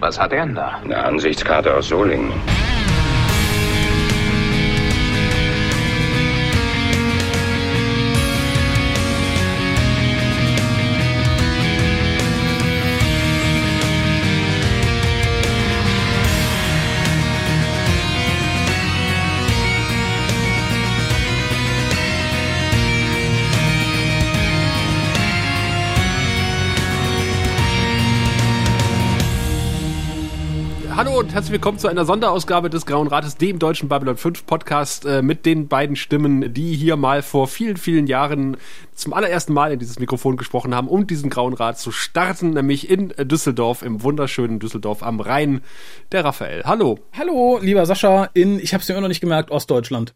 Was hat er denn da? Eine Ansichtskarte aus Solingen. Herzlich willkommen zu einer Sonderausgabe des Grauen Rates, dem deutschen Babylon 5 Podcast äh, mit den beiden Stimmen, die hier mal vor vielen, vielen Jahren zum allerersten Mal in dieses Mikrofon gesprochen haben, um diesen Grauen Rat zu starten, nämlich in Düsseldorf, im wunderschönen Düsseldorf am Rhein, der Raphael. Hallo. Hallo, lieber Sascha, in, ich habe es dir immer noch nicht gemerkt, Ostdeutschland.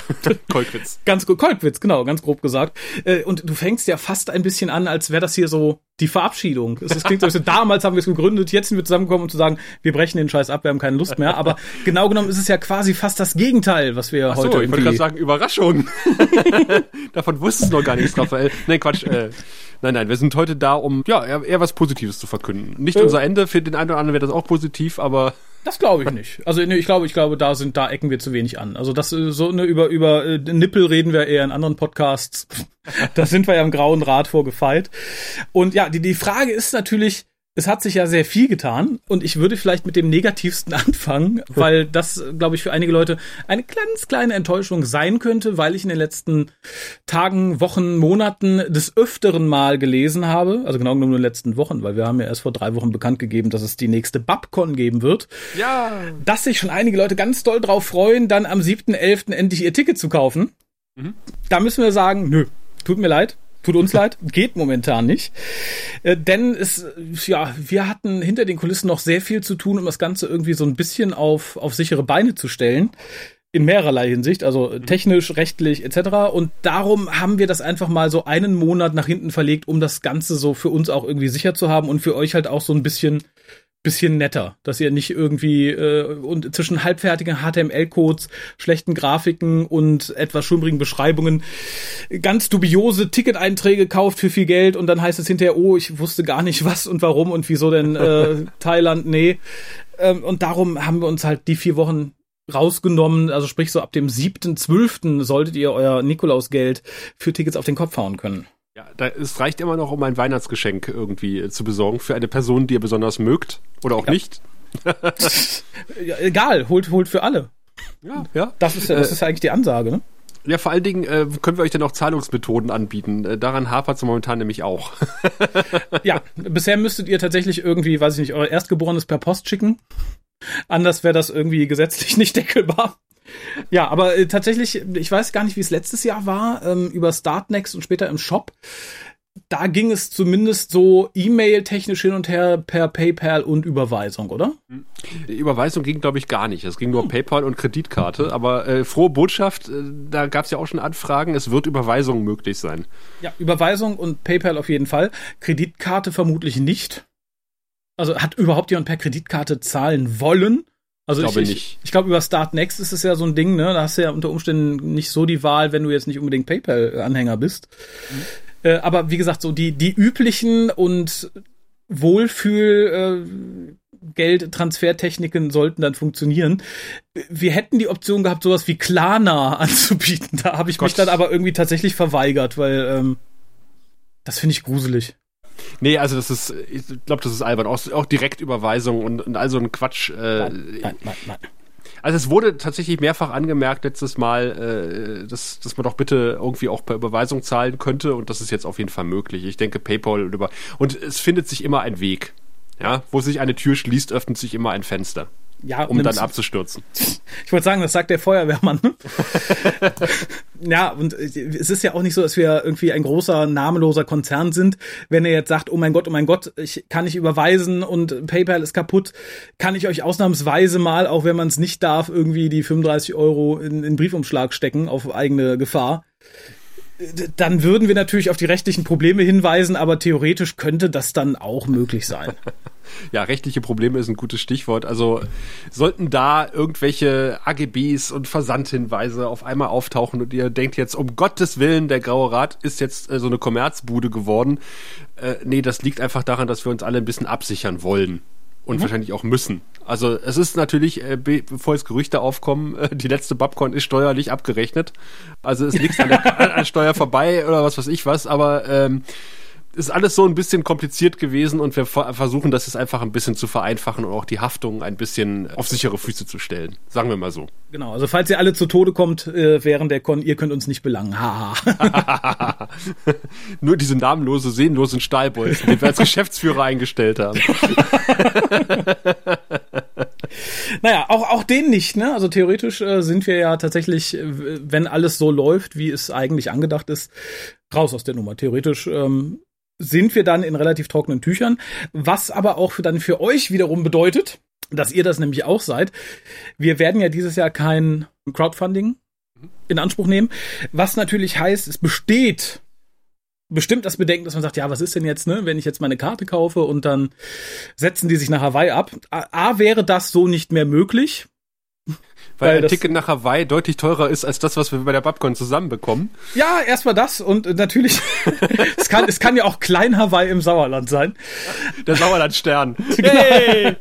Kolkwitz. Ganz gut, Kolkwitz, genau, ganz grob gesagt. Äh, Und du fängst ja fast ein bisschen an, als wäre das hier so die Verabschiedung. Es es klingt so, als damals haben wir es gegründet, jetzt sind wir zusammengekommen, um zu sagen, wir brechen den Scheiß ab, wir haben keine Lust mehr. Aber genau genommen ist es ja quasi fast das Gegenteil, was wir Ach so, heute ich wollte gerade sagen, Überraschung. Davon wusstest du noch gar nichts, Raphael. Nein, Quatsch. Äh, nein, nein, wir sind heute da, um ja eher, eher was Positives zu verkünden. Nicht Äh. unser Ende, für den einen oder anderen wäre das auch positiv, aber Das glaube ich nicht. Also nee, ich glaube, ich glaube, da sind, da ecken wir zu wenig an. Also das äh, so eine über über äh, Nippel reden wir eher in anderen Podcasts. da sind wir ja im grauen Rad vorgefeilt. Und ja, die die Frage ist natürlich. Es hat sich ja sehr viel getan und ich würde vielleicht mit dem Negativsten anfangen, weil das, glaube ich, für einige Leute eine ganz kleine Enttäuschung sein könnte, weil ich in den letzten Tagen, Wochen, Monaten des Öfteren mal gelesen habe, also genau genommen in den letzten Wochen, weil wir haben ja erst vor drei Wochen bekannt gegeben, dass es die nächste Babcon geben wird ja. dass sich schon einige Leute ganz doll drauf freuen, dann am 7.11. endlich ihr Ticket zu kaufen. Da müssen wir sagen, nö, tut mir leid. Tut uns leid, geht momentan nicht. Äh, denn es, ja, wir hatten hinter den Kulissen noch sehr viel zu tun, um das Ganze irgendwie so ein bisschen auf, auf sichere Beine zu stellen. In mehrerlei Hinsicht, also technisch, rechtlich etc. Und darum haben wir das einfach mal so einen Monat nach hinten verlegt, um das Ganze so für uns auch irgendwie sicher zu haben und für euch halt auch so ein bisschen bisschen netter, dass ihr nicht irgendwie äh, und zwischen halbfertigen HTML-Codes, schlechten Grafiken und etwas schummrigen Beschreibungen ganz dubiose Ticket-Einträge kauft für viel Geld und dann heißt es hinterher, oh, ich wusste gar nicht was und warum und wieso denn äh, Thailand, nee. Ähm, und darum haben wir uns halt die vier Wochen rausgenommen, also sprich so ab dem 7.12. solltet ihr euer Nikolausgeld für Tickets auf den Kopf hauen können. Ja, da, es reicht immer noch, um ein Weihnachtsgeschenk irgendwie äh, zu besorgen für eine Person, die ihr besonders mögt oder auch Ja. nicht. Ja, egal, holt, holt für alle. Ja, ja. Das ist, ja- das ist ja eigentlich die Ansage, ne? Ja, vor allen Dingen äh, können wir euch dann auch Zahlungsmethoden anbieten. Äh, daran hapert es momentan nämlich auch. Ja, bisher müsstet ihr tatsächlich irgendwie, weiß ich nicht, euer Erstgeborenes per Post schicken. Anders wäre das irgendwie gesetzlich nicht deckelbar. Ja, aber äh, tatsächlich, ich weiß gar nicht, wie es letztes Jahr war, ähm, über Startnext und später im Shop. Da ging es zumindest so E-Mail-technisch hin und her per PayPal und Überweisung, oder? Die Überweisung ging, glaube ich, gar nicht. Es ging nur PayPal und Kreditkarte. Aber äh, frohe Botschaft, äh, da gab es ja auch schon Anfragen, es wird Überweisung möglich sein. Ja, Überweisung und PayPal auf jeden Fall. Kreditkarte vermutlich nicht. Also hat überhaupt jemand per Kreditkarte zahlen wollen? Also Ich glaube ich, nicht. Ich, glaube, über Start Next ist es ja so ein Ding, ne? Da hast du ja unter Umständen nicht so die Wahl, wenn du jetzt nicht unbedingt PayPal-Anhänger bist. Äh, aber wie gesagt, so die, die üblichen und Wohlfühl äh, Geldtransfertechniken sollten dann funktionieren. Wir hätten die Option gehabt, sowas wie Klarna anzubieten. Da habe ich mich Gott. dann aber irgendwie tatsächlich verweigert, weil ähm, das finde ich gruselig. Nee, also das ist, ich glaube, das ist albern. Auch, auch Direktüberweisung und, und all so ein Quatsch. Äh, Nein, nein, nein. Also es wurde tatsächlich mehrfach angemerkt letztes Mal, äh, dass, dass man doch bitte irgendwie auch per Überweisung zahlen könnte und das ist jetzt auf jeden Fall möglich. Ich denke PayPal und über und es findet sich immer ein Weg. Ja, wo sich eine Tür schließt, öffnet sich immer ein Fenster, Ja, um dann abzustürzen. Ich wollte sagen, das sagt der Feuerwehrmann. ne? ja, und äh, es ist ja auch nicht so, dass wir irgendwie ein großer, namenloser Konzern sind. Wenn er jetzt sagt, oh mein Gott, oh mein Gott, ich kann nicht überweisen und PayPal ist kaputt, kann ich euch ausnahmsweise mal, auch wenn man es nicht darf, irgendwie die 35 Euro in, in Briefumschlag stecken auf eigene Gefahr. Dann würden wir natürlich auf die rechtlichen Probleme hinweisen, aber theoretisch könnte das dann auch möglich sein. Ja, rechtliche Probleme ist ein gutes Stichwort. Also sollten da irgendwelche AGBs und Versandhinweise auf einmal auftauchen und ihr denkt jetzt, um Gottes Willen, der Graue Rat ist jetzt äh, so eine Kommerzbude geworden. Äh, nee, das liegt einfach daran, dass wir uns alle ein bisschen absichern wollen. Und mhm. wahrscheinlich auch müssen. Also es ist natürlich, äh, bevor jetzt Gerüchte aufkommen, äh, die letzte Babcon ist steuerlich abgerechnet. Also ist nichts an der an Steuer vorbei oder was weiß ich was, aber ähm, ist alles so ein bisschen kompliziert gewesen und wir versuchen das jetzt einfach ein bisschen zu vereinfachen und auch die Haftung ein bisschen auf sichere Füße zu stellen. Sagen wir mal so. Genau, also falls ihr alle zu Tode kommt äh, während der Con, ihr könnt uns nicht belangen. Haha. Nur diese namenlose, sehnlosen Stahlbolzen, die wir als Geschäftsführer eingestellt haben. naja, auch, auch den nicht, ne? Also theoretisch äh, sind wir ja tatsächlich, äh, wenn alles so läuft, wie es eigentlich angedacht ist, raus aus der Nummer. Theoretisch ähm, sind wir dann in relativ trockenen Tüchern, was aber auch dann für euch wiederum bedeutet, dass ihr das nämlich auch seid. Wir werden ja dieses Jahr kein Crowdfunding in Anspruch nehmen, was natürlich heißt, es besteht bestimmt das Bedenken, dass man sagt, ja, was ist denn jetzt, ne, wenn ich jetzt meine Karte kaufe und dann setzen die sich nach Hawaii ab. A, A wäre das so nicht mehr möglich. Weil, weil ein Ticket nach Hawaii deutlich teurer ist als das, was wir bei der Babcon zusammenbekommen. Ja, erstmal das und natürlich, es, kann, es kann ja auch Klein Hawaii im Sauerland sein. Der Sauerlandstern. Hey!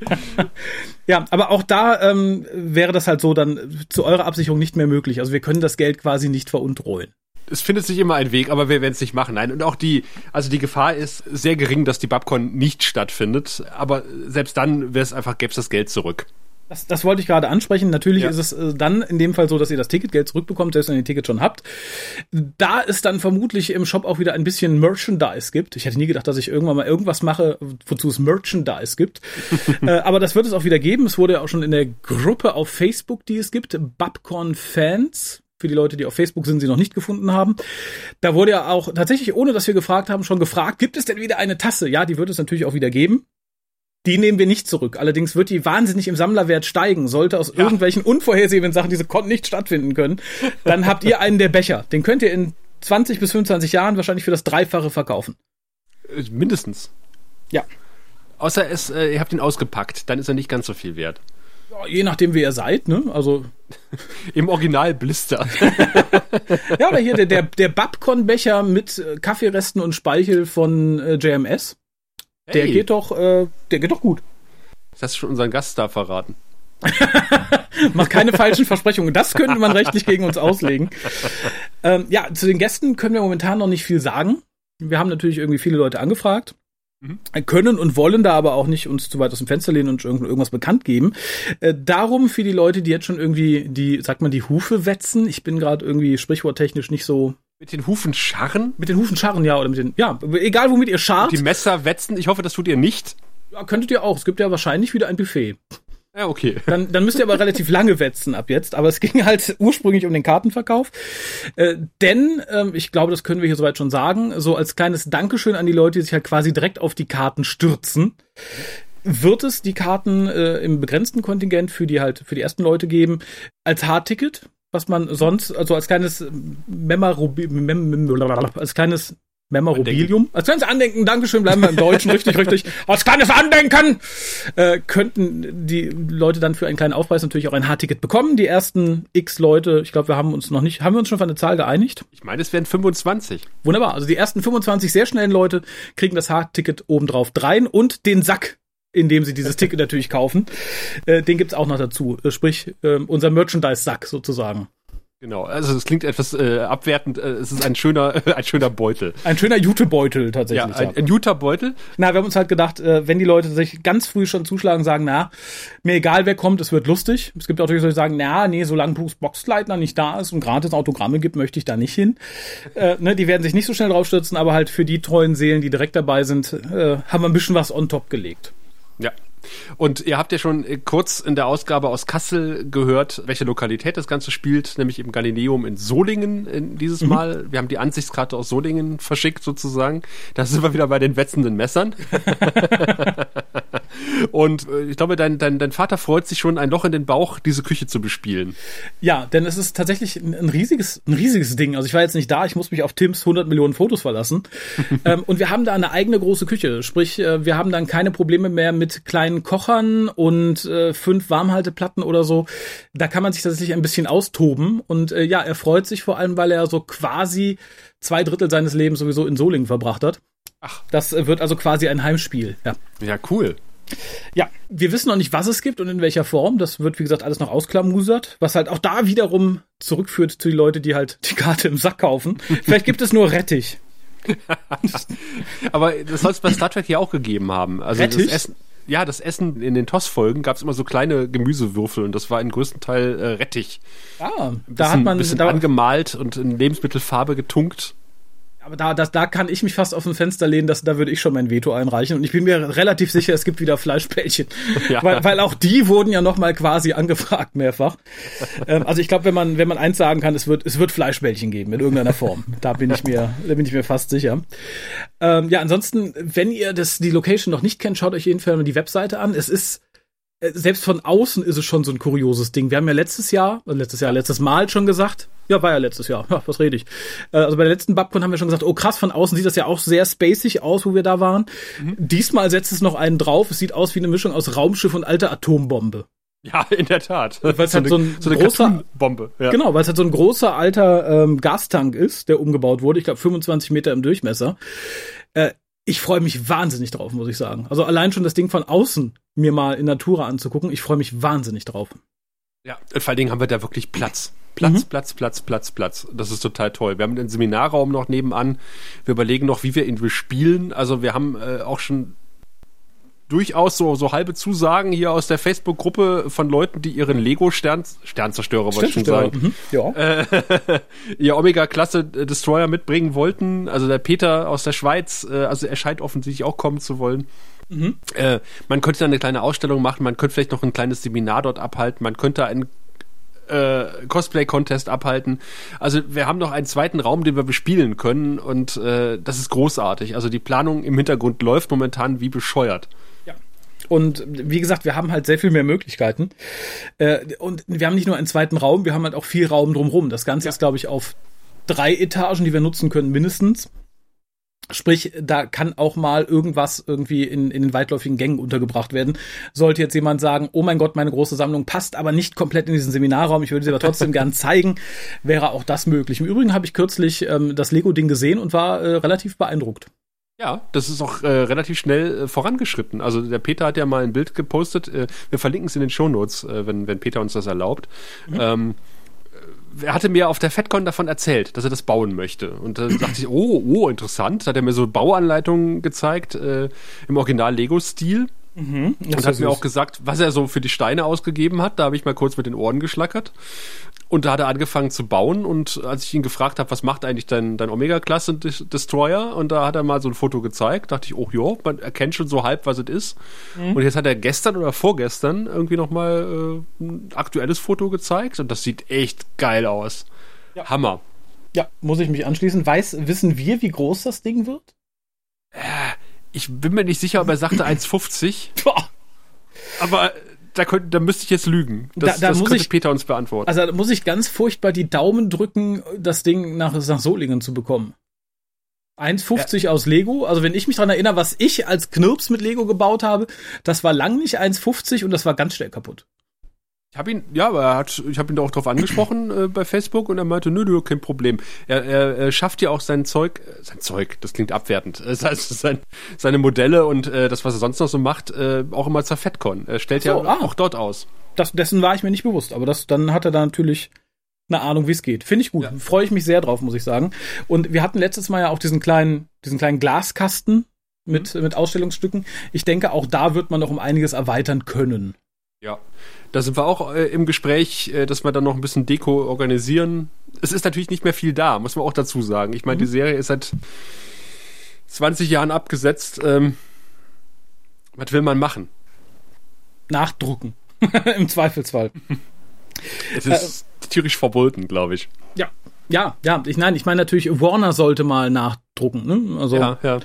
Ja, aber auch da ähm, wäre das halt so dann zu eurer Absicherung nicht mehr möglich. Also wir können das Geld quasi nicht veruntreuen es findet sich immer ein Weg, aber wir werden es nicht machen. Nein, und auch die, also die Gefahr ist sehr gering, dass die Babcon nicht stattfindet. Aber selbst dann wäre es einfach, gäbe es das Geld zurück. Das, das wollte ich gerade ansprechen. Natürlich ja. ist es äh, dann in dem Fall so, dass ihr das Ticketgeld zurückbekommt, selbst wenn ihr ein Ticket schon habt. Da es dann vermutlich im Shop auch wieder ein bisschen Merchandise gibt. Ich hätte nie gedacht, dass ich irgendwann mal irgendwas mache, wozu es Merchandise gibt. äh, aber das wird es auch wieder geben. Es wurde ja auch schon in der Gruppe auf Facebook, die es gibt, Babcon Fans für die Leute, die auf Facebook sind, sie noch nicht gefunden haben. Da wurde ja auch tatsächlich, ohne dass wir gefragt haben, schon gefragt, gibt es denn wieder eine Tasse? Ja, die wird es natürlich auch wieder geben. Die nehmen wir nicht zurück. Allerdings wird die wahnsinnig im Sammlerwert steigen. Sollte aus ja. irgendwelchen unvorhersehbaren Sachen, diese konnten nicht stattfinden können, dann habt ihr einen der Becher. Den könnt ihr in 20 bis 25 Jahren wahrscheinlich für das Dreifache verkaufen. Äh, mindestens. Ja. Außer es, äh, ihr habt ihn ausgepackt, dann ist er nicht ganz so viel wert. Ja, je nachdem, wer ihr seid, ne? Also. Im Original Blister. ja, aber hier der, der, der Babcon-Becher mit äh, Kaffeeresten und Speichel von äh, JMS. Der geht doch, äh, der geht doch gut. Das hast du schon unseren Gaststar verraten. Mach keine falschen Versprechungen. Das könnte man rechtlich gegen uns auslegen. Ähm, ja, zu den Gästen können wir momentan noch nicht viel sagen. Wir haben natürlich irgendwie viele Leute angefragt. Mhm. Können und wollen da aber auch nicht uns zu weit aus dem Fenster lehnen und irgendwas bekannt geben. Äh, darum für die Leute, die jetzt schon irgendwie die, sagt man, die Hufe wetzen. Ich bin gerade irgendwie sprichworttechnisch nicht so mit den Hufen scharren? Mit den Hufen scharren, ja, oder mit den, ja, egal womit ihr scharrt. Die Messer wetzen, ich hoffe, das tut ihr nicht. Ja, könntet ihr auch. Es gibt ja wahrscheinlich wieder ein Buffet. Ja, okay. Dann, dann müsst ihr aber relativ lange wetzen ab jetzt. Aber es ging halt ursprünglich um den Kartenverkauf. Äh, denn, ähm, ich glaube, das können wir hier soweit schon sagen, so als kleines Dankeschön an die Leute, die sich halt quasi direkt auf die Karten stürzen, wird es die Karten äh, im begrenzten Kontingent für die halt, für die ersten Leute geben, als Hardticket was man sonst, also als kleines Memorabilium, als kleines Memorabilium, als kleines Andenken, Dankeschön, bleiben wir im Deutschen, richtig, richtig, als kleines Andenken, äh, könnten die Leute dann für einen kleinen Aufpreis natürlich auch ein H-Ticket bekommen. Die ersten x Leute, ich glaube, wir haben uns noch nicht, haben wir uns schon für eine Zahl geeinigt? Ich meine, es wären 25. Wunderbar, also die ersten 25 sehr schnellen Leute kriegen das H-Ticket obendrauf drein und den Sack indem sie dieses Ticket natürlich kaufen. Äh, den gibt's auch noch dazu. Äh, sprich, äh, unser Merchandise-Sack sozusagen. Genau, also es klingt etwas äh, abwertend. Äh, es ist ein schöner, ein schöner Beutel. Ein schöner Jutebeutel tatsächlich. Ja, ein, ein Jutebeutel. Na, wir haben uns halt gedacht, äh, wenn die Leute sich ganz früh schon zuschlagen, sagen, na, mir egal wer kommt, es wird lustig. Es gibt auch natürlich solche, die sagen, na, nee, solange Bruce Boxleitner nicht da ist und gratis Autogramme gibt, möchte ich da nicht hin. äh, ne, die werden sich nicht so schnell draufstürzen, aber halt für die treuen Seelen, die direkt dabei sind, äh, haben wir ein bisschen was on top gelegt. Und ihr habt ja schon äh, kurz in der Ausgabe aus Kassel gehört, welche Lokalität das Ganze spielt, nämlich im Galileum in Solingen in dieses mhm. Mal. Wir haben die Ansichtskarte aus Solingen verschickt sozusagen. Da sind wir wieder bei den wetzenden Messern. Und äh, ich glaube, dein, dein, dein Vater freut sich schon, ein Loch in den Bauch, diese Küche zu bespielen. Ja, denn es ist tatsächlich ein, ein riesiges, ein riesiges Ding. Also ich war jetzt nicht da, ich muss mich auf Tims 100 Millionen Fotos verlassen. ähm, und wir haben da eine eigene große Küche. Sprich, äh, wir haben dann keine Probleme mehr mit kleinen Kochern und äh, fünf Warmhalteplatten oder so. Da kann man sich tatsächlich ein bisschen austoben. Und äh, ja, er freut sich vor allem, weil er so quasi zwei Drittel seines Lebens sowieso in Solingen verbracht hat. Ach. Das wird also quasi ein Heimspiel, ja. Ja, cool. Ja, wir wissen noch nicht, was es gibt und in welcher Form. Das wird, wie gesagt, alles noch ausklamusert, was halt auch da wiederum zurückführt zu den Leuten, die halt die Karte im Sack kaufen. Vielleicht gibt es nur Rettich. Aber das soll es bei Star Trek ja auch gegeben haben. Also Rettich? das Essen, ja, das Essen in den TOS-Folgen gab es immer so kleine Gemüsewürfel und das war im größten Teil äh, Rettich. Ah, da Bisschen- hat man bisschen da, angemalt und in Lebensmittelfarbe getunkt. Aber da, das, da kann ich mich fast auf ein Fenster lehnen, dass, da würde ich schon mein Veto einreichen. Und ich bin mir relativ sicher, es gibt wieder Fleischbällchen. Ja. Weil, weil auch die wurden ja noch mal quasi angefragt mehrfach. ähm, also ich glaube, wenn man, wenn man eins sagen kann, es wird, es wird Fleischbällchen geben in irgendeiner Form. Da bin ich mir, da bin ich mir fast sicher. Ähm, ja, ansonsten, wenn ihr das, die Location noch nicht kennt, schaut euch jeden Fall mal die Webseite an. Es ist, selbst von außen ist es schon so ein kurioses Ding. Wir haben ja letztes Jahr, äh, letztes Jahr, letztes Mal schon gesagt, ja, war ja letztes Jahr, ja, was rede ich. Äh, Also bei der letzten Babcon haben wir schon gesagt, oh krass, von außen sieht das ja auch sehr spacig aus, wo wir da waren. Diesmal setzt es noch einen drauf. Es sieht aus wie eine Mischung aus Raumschiff und alter Atombombe. Ja, in der Tat. Weil es halt so ein so eine großer- Cartoon-Bombe. Ja. Genau, weil es halt so ein großer alter ähm, Gastank ist, der umgebaut wurde. Ich glaube 25 Meter im Durchmesser. Äh, ich freue mich wahnsinnig drauf, muss ich sagen. Also allein schon das Ding von außen mir mal in Natura anzugucken, ich freue mich wahnsinnig drauf. Ja, vor allen Dingen haben wir da wirklich Platz. Platz, Platz, Platz, Platz, Platz. Das ist total toll. Wir haben den Seminarraum noch nebenan. Wir überlegen noch, wie wir ihn bespielen. Also wir haben äh, auch schon durchaus so, so halbe Zusagen hier aus der Facebook-Gruppe von Leuten, die ihren Lego-Stern, Sternzerstörer, wollte ich schon sagen, Mhm. Ja. ihr Omega-Klasse-Destroyer mitbringen wollten. Also der Peter aus der Schweiz, äh, also er scheint offensichtlich auch kommen zu wollen. Äh, man könnte da eine kleine Ausstellung machen, man könnte vielleicht noch ein kleines Seminar dort abhalten, man könnte einen äh, Cosplay-Contest abhalten. Also wir haben noch einen zweiten Raum, den wir bespielen können und äh, das ist großartig. Also die Planung im Hintergrund läuft momentan wie bescheuert. Und wie gesagt, wir haben halt sehr viel mehr Möglichkeiten. Äh, und wir haben nicht nur einen zweiten Raum, wir haben halt auch viel Raum drumherum. Das Ganze ist, glaube ich, auf drei Etagen, die wir nutzen können, mindestens. Sprich, da kann auch mal irgendwas irgendwie in, in den weitläufigen Gängen untergebracht werden. Sollte jetzt jemand sagen, oh mein Gott, meine große Sammlung passt aber nicht komplett in diesen Seminarraum, ich würde sie aber trotzdem gern zeigen, wäre auch das möglich. Im Übrigen habe ich kürzlich ähm, das Lego-Ding gesehen und war äh, relativ beeindruckt. Ja, das ist auch äh, relativ schnell äh, vorangeschritten. Also der Peter hat ja mal ein Bild gepostet. Äh, wir verlinken es in den Shownotes, äh, wenn, wenn Peter uns das erlaubt. Ähm, äh, er hatte mir auf der FedCon davon erzählt, dass er das bauen möchte. Und dann dachte ich, oh, oh, interessant. Hat er mir so Bauanleitungen gezeigt äh, im Original Lego-Stil. Und hat mir auch gesagt, was er so für die Steine ausgegeben hat. Da habe ich mal kurz mit den Ohren geschlackert. Und da hat er angefangen zu bauen. Und als ich ihn gefragt habe, was macht eigentlich dein, dein Omega-Klasse-Destroyer? Und da hat er mal so ein Foto gezeigt. Dachte ich, oh ja, man erkennt schon so halb, was es ist. Und jetzt hat er gestern oder vorgestern irgendwie nochmal äh, ein aktuelles Foto gezeigt. Und das sieht echt geil aus. Hammer. Ja, muss ich mich anschließen. Weiß, wissen wir, wie groß das Ding wird? Ich bin mir nicht sicher, ob er sagte 1,50. Boah. Aber da, könnte, da müsste ich jetzt lügen. Das, Da- da das muss könnte ich- Peter uns beantworten. Also da muss ich ganz furchtbar die Daumen drücken, das Ding nach, nach Solingen zu bekommen. 1,50 aus Lego. Also wenn ich mich dran erinnere, was ich als Knirps mit Lego gebaut habe, das war lang nicht 1,50 und das war ganz schnell kaputt. Ich habe ihn, ja, aber er hat, ich habe ihn da auch drauf angesprochen äh, bei Facebook und er meinte, nö, nö, kein Problem. Er, er, er schafft ja auch sein Zeug, äh, sein Zeug, das klingt abwertend, äh, das heißt, sein, seine Modelle und äh, das, was er sonst noch so macht, äh, auch immer zur FedCon. Er stellt so, ja ah. auch dort aus. Das, dessen war ich mir nicht bewusst, aber das, dann hat er da natürlich eine Ahnung, wie es geht. Finde ich gut. Ja. Freue ich mich sehr drauf, muss ich sagen. Und wir hatten letztes Mal ja auch diesen kleinen, diesen kleinen Glaskasten mit, mit Ausstellungsstücken. Ich denke, auch da wird man noch um einiges erweitern können. Ja. Da sind wir auch äh, im Gespräch, äh, dass wir dann noch ein bisschen Deko organisieren. Es ist natürlich nicht mehr viel da, muss man auch dazu sagen. Ich meine, die Serie ist seit 20 Jahren abgesetzt. Ähm, was will man machen? Nachdrucken. Im Zweifelsfall. Es ist tierisch verboten, glaube ich. Ja, ja, ja. Ich nein, ich meine natürlich, Warner sollte mal nachdrucken. Ne? Also Ja, ja.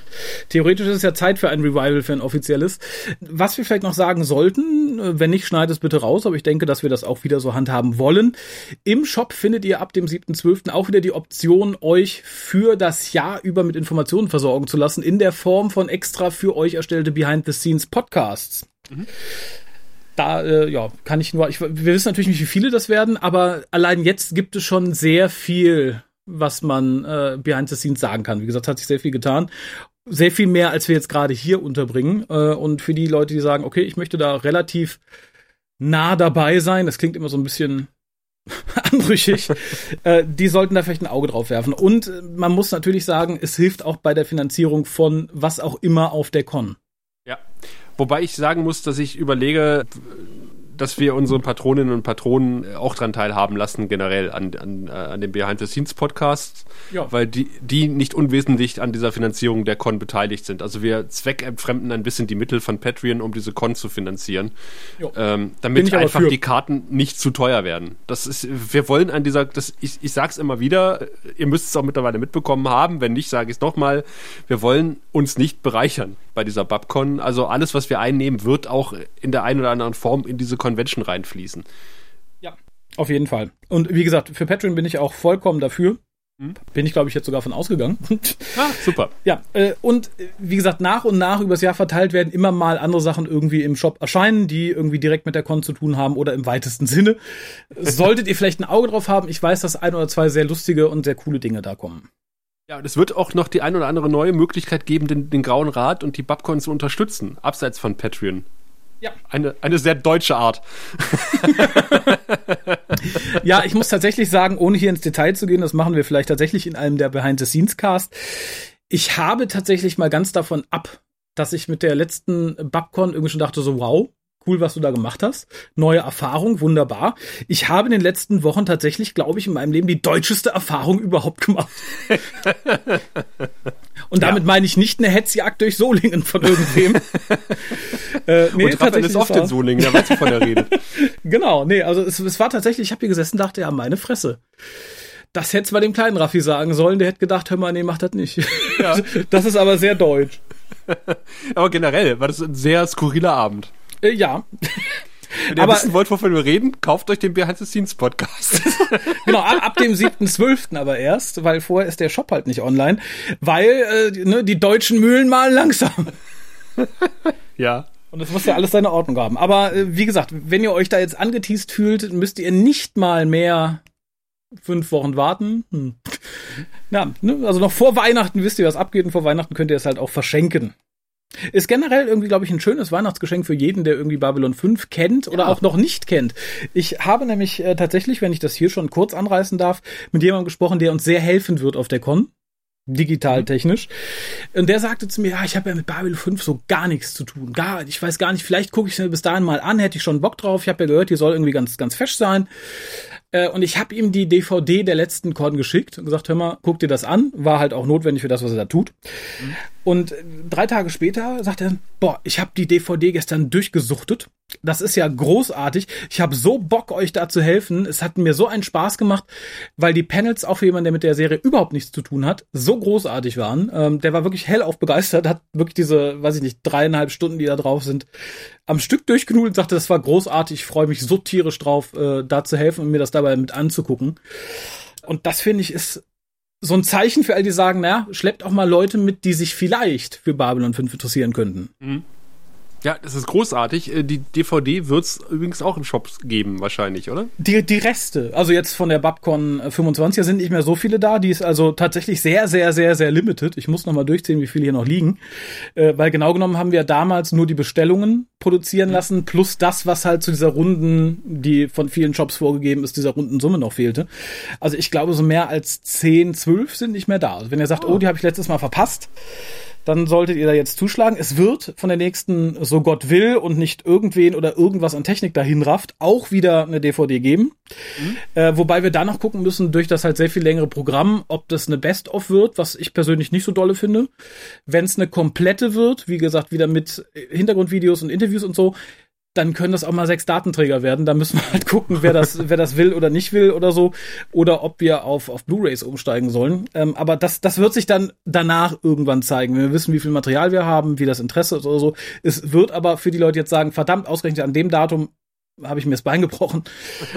theoretisch ist es ja Zeit für ein Revival, für ein offizielles. Was wir vielleicht noch sagen sollten, äh, wenn nicht, schneid es bitte raus, aber ich denke, dass wir das auch wieder so handhaben wollen. Im Shop findet ihr ab dem 7.12. auch wieder die Option, euch für das Jahr über mit Informationen versorgen zu lassen, in der Form von extra für euch erstellte Behind-the-Scenes-Podcasts. Da, äh, ja, kann ich nur, ich, wir wissen natürlich nicht, wie viele das werden, aber allein jetzt gibt es schon sehr viel, was man äh, behind the scenes sagen kann. Wie gesagt, hat sich sehr viel getan. sehr viel mehr, als wir jetzt gerade hier unterbringen. Äh, und für die Leute, die sagen, okay, ich möchte da relativ nah dabei sein, das klingt immer so ein bisschen anrüchig, äh, die sollten da vielleicht ein Auge drauf werfen. Und äh, man muss natürlich sagen, es hilft auch bei der Finanzierung von was auch immer auf der Con. Ja. Wobei ich sagen muss, dass ich überlege, dass wir unsere Patroninnen und Patronen auch dran teilhaben lassen, generell an, an, äh, an dem Behind-the-Scenes-Podcast, ja. weil die, die nicht unwesentlich an dieser Finanzierung der Con beteiligt sind. Also wir zweckentfremden ein bisschen die Mittel von Patreon, um diese Con zu finanzieren, ähm, damit einfach die Karten nicht zu teuer werden. Das ist, wir wollen an dieser, das, ich, ich sag's immer wieder, ihr müsst es auch mittlerweile mitbekommen haben, wenn nicht, sage ich es nochmal, wir wollen uns nicht bereichern bei dieser Babcon. Also alles, was wir einnehmen, wird auch in der einen oder anderen Form in diese Convention reinfließen. Ja, auf jeden Fall. Und wie gesagt, für Patreon bin ich auch vollkommen dafür. Hm? Bin ich, glaube ich, jetzt sogar von ausgegangen. Ah, super. Ja, äh, und äh, wie gesagt, nach und nach übers Jahr verteilt werden immer mal andere Sachen irgendwie im Shop erscheinen, die irgendwie direkt mit der Con zu tun haben oder im weitesten Sinne. Solltet ihr vielleicht ein Auge drauf haben, ich weiß, dass ein oder zwei sehr lustige und sehr coole Dinge da kommen. Ja, und es wird auch noch die ein oder andere neue Möglichkeit geben, den, den Grauen Rat und die Babcon zu unterstützen, abseits von Patreon. Ja. Eine, eine sehr deutsche Art. ja, ich muss tatsächlich sagen, ohne hier ins Detail zu gehen, das machen wir vielleicht tatsächlich in einem der Behind-the-Scenes-Cast. Ich habe tatsächlich mal ganz davon ab, dass ich mit der letzten Babcon irgendwie schon dachte, so wow, cool, was du da gemacht hast. Neue Erfahrung, wunderbar. Ich habe in den letzten Wochen tatsächlich, glaube ich, in meinem Leben die deutscheste Erfahrung überhaupt gemacht. Und damit ja. meine ich nicht eine Hetzjagd durch Solingen von irgendwem. äh, nee, Und Raphael ist oft in Solingen, der weiß, wovon er redet. genau, nee, also es, es war tatsächlich, ich habe hier gesessen dachte, ja, meine Fresse. Das hätte mal dem kleinen Raffi sagen sollen, der hätte gedacht, hör mal, nee, mach das nicht. Ja. Das ist aber sehr deutsch. aber generell war das ein sehr skurriler Abend. Äh, ja. Wenn ihr aber, wissen wollt, wovon wir reden, kauft euch den Behind the Scenes Podcast. genau, ab, ab dem 7.12. aber erst, weil vorher ist der Shop halt nicht online, weil äh, ne, die deutschen Mühlen malen langsam. ja. Und das muss ja alles seine Ordnung haben. Aber äh, wie gesagt, wenn ihr euch da jetzt angeteased fühlt, müsst ihr nicht mal mehr fünf Wochen warten. Hm. Ja, ne? also noch vor Weihnachten wisst ihr, was abgeht und vor Weihnachten könnt ihr es halt auch verschenken. Ist generell irgendwie, glaube ich, ein schönes Weihnachtsgeschenk für jeden, der irgendwie Babylon 5 kennt oder ja. auch noch nicht kennt. Ich habe nämlich äh, tatsächlich, wenn ich das hier schon kurz anreißen darf, mit jemandem gesprochen, der uns sehr helfen wird auf der Con. Digital mhm. technisch. Und der sagte zu mir, ja, ich habe ja mit Babylon 5 so gar nichts zu tun. Gar, ich weiß gar nicht, vielleicht gucke ich es mir bis dahin mal an, hätte ich schon Bock drauf. Ich habe ja gehört, die soll irgendwie ganz, ganz fesch sein. Äh, und ich habe ihm die DVD der letzten Con geschickt und gesagt, hör mal, guck dir das an. War halt auch notwendig für das, was er da tut. Mhm. Und drei Tage später sagt er, boah, ich habe die DVD gestern durchgesuchtet. Das ist ja großartig. Ich habe so Bock, euch da zu helfen. Es hat mir so einen Spaß gemacht, weil die Panels auch für jemanden, der mit der Serie überhaupt nichts zu tun hat, so großartig waren. Ähm, der war wirklich hellauf begeistert, hat wirklich diese, weiß ich nicht, dreieinhalb Stunden, die da drauf sind, am Stück durchgenudelt und sagte, das war großartig. Ich freue mich so tierisch drauf, äh, da zu helfen und mir das dabei mit anzugucken. Und das finde ich ist so ein Zeichen für all die sagen, naja, schleppt auch mal Leute mit, die sich vielleicht für Babylon 5 interessieren könnten. Mhm. Ja, das ist großartig. Äh, die DVD wird es übrigens auch im Shop geben, wahrscheinlich, oder? Die, die Reste, also jetzt von der Babcon 25 sind nicht mehr so viele da. Die ist also tatsächlich sehr, sehr, sehr, sehr limited. Ich muss nochmal durchziehen, wie viele hier noch liegen. Äh, weil genau genommen haben wir damals nur die Bestellungen produzieren lassen, plus das, was halt zu dieser Runden, die von vielen Shops vorgegeben ist, dieser runden Summe noch fehlte. Also ich glaube, so mehr als 10, 12 sind nicht mehr da. Also wenn ihr sagt, oh, oh die habe ich letztes Mal verpasst, dann solltet ihr da jetzt zuschlagen. Es wird von der nächsten, so Gott will und nicht irgendwen oder irgendwas an Technik dahin rafft, auch wieder eine DVD geben. Mhm. Äh, wobei wir da noch gucken müssen, durch das halt sehr viel längere Programm, ob das eine Best-of wird, was ich persönlich nicht so dolle finde. Wenn es eine komplette wird, wie gesagt, wieder mit Hintergrundvideos und Interviews und so, dann können das auch mal sechs Datenträger werden. Da müssen wir halt gucken, wer das, wer das will oder nicht will oder so. Oder ob wir auf, auf Blu-Rays umsteigen sollen. Ähm, aber das, das wird sich dann danach irgendwann zeigen, wenn wir wissen, wie viel Material wir haben, wie das Interesse ist oder so. Es wird aber für die Leute jetzt sagen, verdammt, ausgerechnet an dem Datum habe ich mir das Bein gebrochen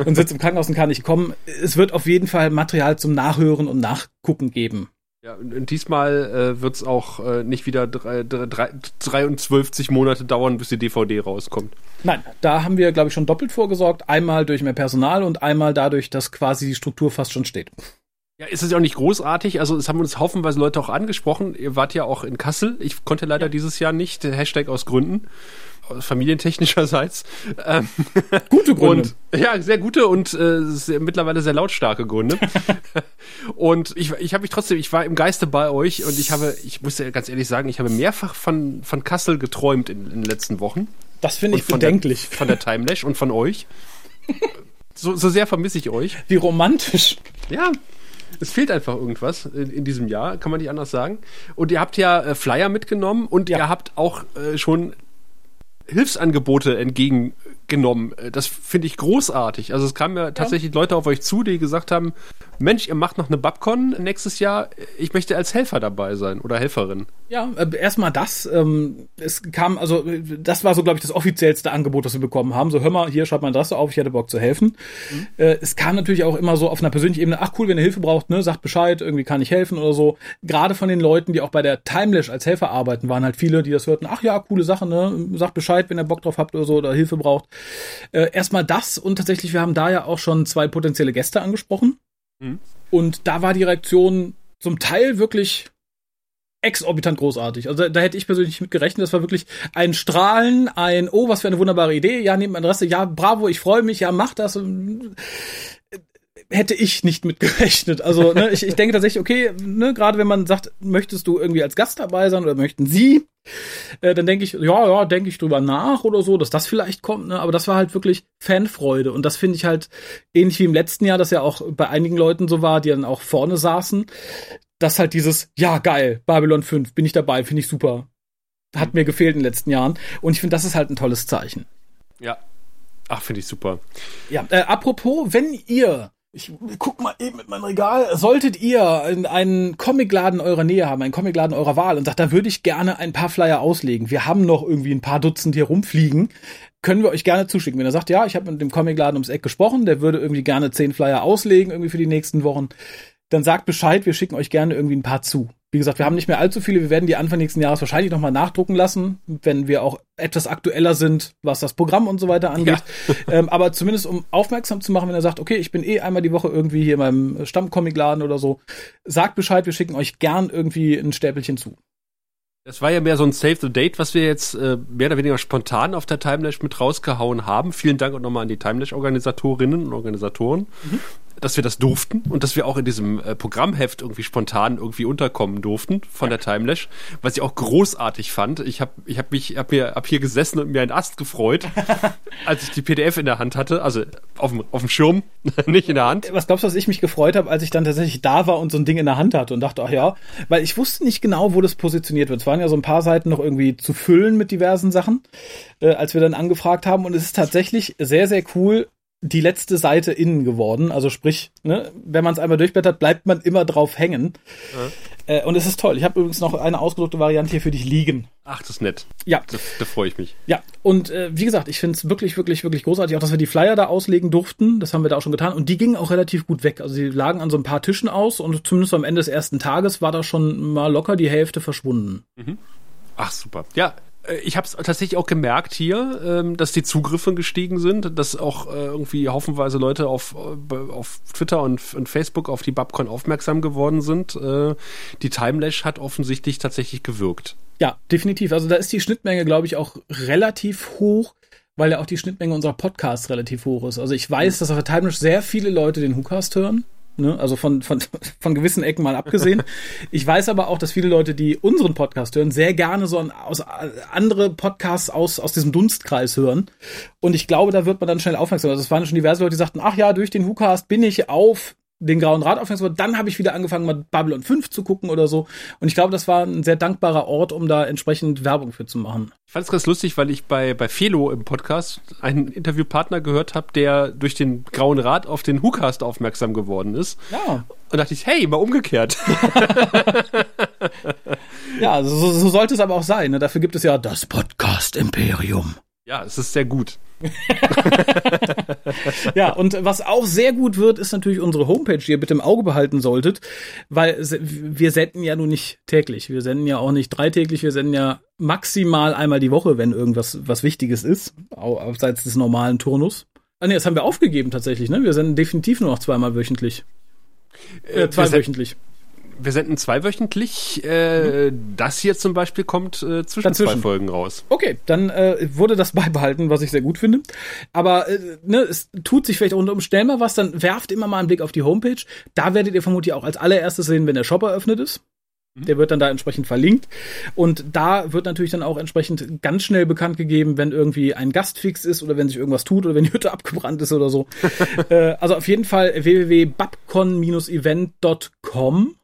und sitze im Krankenhaus und kann nicht kommen. Es wird auf jeden Fall Material zum Nachhören und Nachgucken geben. Ja, und diesmal äh, wird es auch äh, nicht wieder drei, drei, 23 Monate dauern, bis die DVD rauskommt. Nein, da haben wir, glaube ich, schon doppelt vorgesorgt. Einmal durch mehr Personal und einmal dadurch, dass quasi die Struktur fast schon steht. Ja, ist es ja auch nicht großartig. Also es haben uns haufenweise Leute auch angesprochen. Ihr wart ja auch in Kassel. Ich konnte leider ja. dieses Jahr nicht. Hashtag aus Gründen. Familientechnischerseits. Ähm, gute Gründe. Und, ja, sehr gute und äh, sehr, mittlerweile sehr lautstarke Gründe. und ich, ich habe mich trotzdem, ich war im Geiste bei euch und ich habe, ich muss ja ganz ehrlich sagen, ich habe mehrfach von, von Kassel geträumt in, in den letzten Wochen. Das finde ich bedenklich. Von der, von der Timelash und von euch. So, so sehr vermisse ich euch. Wie romantisch. Ja, es fehlt einfach irgendwas in, in, diesem Jahr, kann man nicht anders sagen. Und ihr habt ja äh, Flyer mitgenommen und ja. ihr habt auch äh, schon Hilfsangebote entgegengenommen. Äh, das finde ich großartig. Also es kamen ja tatsächlich. Leute auf euch zu, die gesagt haben, Mensch, ihr macht noch eine Babcon nächstes Jahr, ich möchte als Helfer dabei sein oder Helferin. Ja, äh, erstmal das. Ähm, es kam, also das war so, glaube ich, das offiziellste Angebot, das wir bekommen haben. So, hör mal, hier schreibt meine Adresse auf, ich hätte Bock zu helfen. Mhm. Äh, es kam natürlich auch immer so auf einer persönlichen Ebene, ach cool, wenn ihr Hilfe braucht, ne, sagt Bescheid, irgendwie kann ich helfen oder so. Gerade von den Leuten, die auch bei der Timelash als Helfer arbeiten, waren halt viele, die das hörten, ach ja, coole Sache, ne, sagt Bescheid, wenn ihr Bock drauf habt oder so oder Hilfe braucht. Äh, erstmal das und tatsächlich, wir haben da ja auch schon zwei potenzielle Gäste angesprochen. Mhm. Und da war die Reaktion zum Teil wirklich exorbitant großartig. Also da, da hätte ich persönlich mit gerechnet. Das war wirklich ein Strahlen, ein Oh, was für eine wunderbare Idee. Ja, nehmt Adresse. Ja, bravo, ich freue mich. Ja, mach das hätte ich nicht mit gerechnet. Also ne, ich, ich denke tatsächlich, okay, ne, gerade wenn man sagt, möchtest du irgendwie als Gast dabei sein oder möchten Sie, äh, dann denke ich, ja, ja, denke ich drüber nach oder so, dass das vielleicht kommt. Ne? Aber das war halt wirklich Fanfreude und das finde ich halt ähnlich wie im letzten Jahr, dass ja auch bei einigen Leuten so war, die dann auch vorne saßen, dass halt dieses, ja geil, Babylon 5, bin ich dabei, finde ich super. Hat mir gefehlt in den letzten Jahren und ich finde, das ist halt ein tolles Zeichen. Ja, Ach, finde ich super. Ja, äh, apropos, wenn ihr ich guck mal eben mit meinem Regal. Solltet ihr einen Comicladen eurer Nähe haben, einen Comicladen eurer Wahl und sagt, da würde ich gerne ein paar Flyer auslegen. Wir haben noch irgendwie ein paar Dutzend hier rumfliegen. Können wir euch gerne zuschicken. Wenn er sagt, ja, ich habe mit dem Comicladen ums Eck gesprochen, der würde irgendwie gerne zehn Flyer auslegen, irgendwie für die nächsten Wochen, dann sagt Bescheid, wir schicken euch gerne irgendwie ein paar zu. Wie gesagt, wir haben nicht mehr allzu viele. Wir werden die Anfang nächsten Jahres wahrscheinlich nochmal nachdrucken lassen, wenn wir auch etwas aktueller sind, was das Programm und so weiter angeht. Ja. ähm, aber zumindest um aufmerksam zu machen, wenn er sagt, okay, ich bin eh einmal die Woche irgendwie hier in meinem Stammcomicladen oder so, sagt Bescheid, wir schicken euch gern irgendwie ein Stäpelchen zu. Das war ja mehr so ein Save the Date, was wir jetzt äh, mehr oder weniger spontan auf der Timelash mit rausgehauen haben. Vielen Dank auch nochmal an die Timelash-Organisatorinnen und Organisatoren. Mhm dass wir das durften und dass wir auch in diesem äh, Programmheft irgendwie spontan irgendwie unterkommen durften von der Timelash, was ich auch großartig fand. Ich habe ich hab mich hab mir hab hier gesessen und mir einen Ast gefreut, als ich die PDF in der Hand hatte, also auf dem auf dem Schirm, nicht in der Hand. Was glaubst du, dass ich mich gefreut habe, als ich dann tatsächlich da war und so ein Ding in der Hand hatte und dachte, ach ja, weil ich wusste nicht genau, wo das positioniert wird. Es waren ja so ein paar Seiten noch irgendwie zu füllen mit diversen Sachen, äh, als wir dann angefragt haben und es ist tatsächlich sehr sehr cool die letzte Seite innen geworden. Also sprich, ne, wenn man es einmal durchblättert, bleibt man immer drauf hängen. Ja. Äh, und es ist toll. Ich habe übrigens noch eine ausgedruckte Variante hier für dich liegen. Ach, das ist nett. Ja. Da, da freue ich mich. Ja, und äh, wie gesagt, ich finde es wirklich, wirklich, wirklich großartig, auch dass wir die Flyer da auslegen durften. Das haben wir da auch schon getan. Und die gingen auch relativ gut weg. Also die lagen an so ein paar Tischen aus und zumindest am Ende des ersten Tages war da schon mal locker die Hälfte verschwunden. Mhm. Ach, super. Ja, ich habe es tatsächlich auch gemerkt hier, ähm, dass die Zugriffe gestiegen sind, dass auch äh, irgendwie haufenweise Leute auf, äh, auf Twitter und, und Facebook auf die Babcon aufmerksam geworden sind. die Timelash hat offensichtlich tatsächlich gewirkt. Ja, definitiv. Also da ist die Schnittmenge, glaube ich, auch relativ hoch, weil ja auch die Schnittmenge unserer Podcasts relativ hoch ist. Also ich weiß, dass auf der Timelash sehr viele Leute den Hookast hören ne? also von, von, von gewissen Ecken mal abgesehen. Ich weiß aber auch, dass viele Leute, die unseren Podcast hören, sehr gerne so ein, aus, andere Podcasts aus, aus diesem Dunstkreis hören. Und ich glaube, da wird man dann schnell aufmerksam. Also es waren schon diverse Leute, die sagten, ach ja, durch den WhoCast bin ich auf den Grauen Rat aufmerksam Dann habe ich wieder angefangen, mal Babylon 5 zu gucken oder so. Und ich glaube, das war ein sehr dankbarer Ort, um da entsprechend Werbung für zu machen. Ich fand es ganz lustig, weil ich bei, bei Felo im Podcast einen Interviewpartner gehört habe, der durch den Grauen Rat auf den WhoCast aufmerksam geworden ist. Ja. Und dachte ich, hey, mal umgekehrt. ja, so, so sollte es aber auch sein. Ne? Dafür gibt es ja das Podcast-Imperium. Ja, es ist sehr gut. ja, und was auch sehr gut wird, ist natürlich unsere Homepage, die ihr bitte im Auge behalten solltet, weil wir senden ja nun nicht täglich. Wir senden ja auch nicht dreitäglich, wir senden ja maximal einmal die Woche, wenn irgendwas was Wichtiges ist, abseits des normalen Turnus. Ah nee, das haben wir aufgegeben tatsächlich, ne? Wir senden definitiv nur noch zweimal wöchentlich. Äh, zweiwöchentlich. Wir senden zweiwöchentlich. Äh, mhm. Das hier zum Beispiel kommt äh, zwischen Dazwischen. zwei Folgen raus. Okay, dann äh, wurde das beibehalten, was ich sehr gut finde. Aber äh, ne, es tut sich vielleicht unter Umständen mal was, dann werft immer mal einen Blick auf die Homepage. Da werdet ihr vermutlich auch als allererstes sehen, wenn der Shop eröffnet ist. Mhm. Der wird dann da entsprechend verlinkt. Und da wird natürlich dann auch entsprechend ganz schnell bekannt gegeben, wenn irgendwie ein Gast fix ist oder wenn sich irgendwas tut oder wenn die Hütte abgebrannt ist oder so. äh, also auf jeden Fall www.babcon-event.com.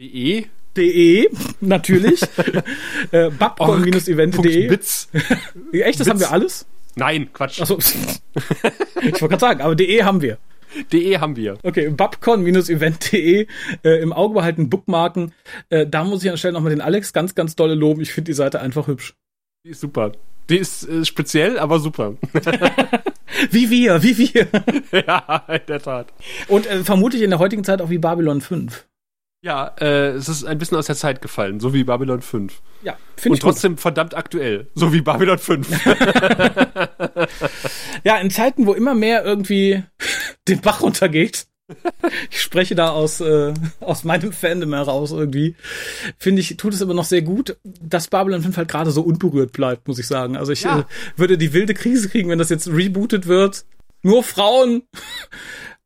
De? De, natürlich. äh, babcon-event.de. Bits. Echt, das Bits. haben wir alles? Nein, Quatsch. Achso. ich wollte gerade sagen, aber de haben wir. De haben wir. Okay, babcon-event.de äh, im Auge behalten, bookmarken. Äh, da muss ich an der Stelle nochmal den Alex ganz, ganz dolle loben. Ich finde die Seite einfach hübsch. Die ist super. Die ist äh, speziell, aber super. wie wir, wie wir. ja, in der Tat. Und äh, vermutlich in der heutigen Zeit auch wie Babylon 5. Ja, äh, es ist ein bisschen aus der Zeit gefallen, so wie Babylon 5. Ja, finde ich. Und trotzdem gut. verdammt aktuell, so wie Babylon 5. ja, in Zeiten, wo immer mehr irgendwie den Bach runtergeht. Ich spreche da aus, äh, aus meinem Fandom heraus irgendwie. Finde ich, tut es aber noch sehr gut, dass Babylon 5 halt gerade so unberührt bleibt, muss ich sagen. Also ich ja. äh, würde die wilde Krise kriegen, wenn das jetzt rebootet wird. Nur Frauen.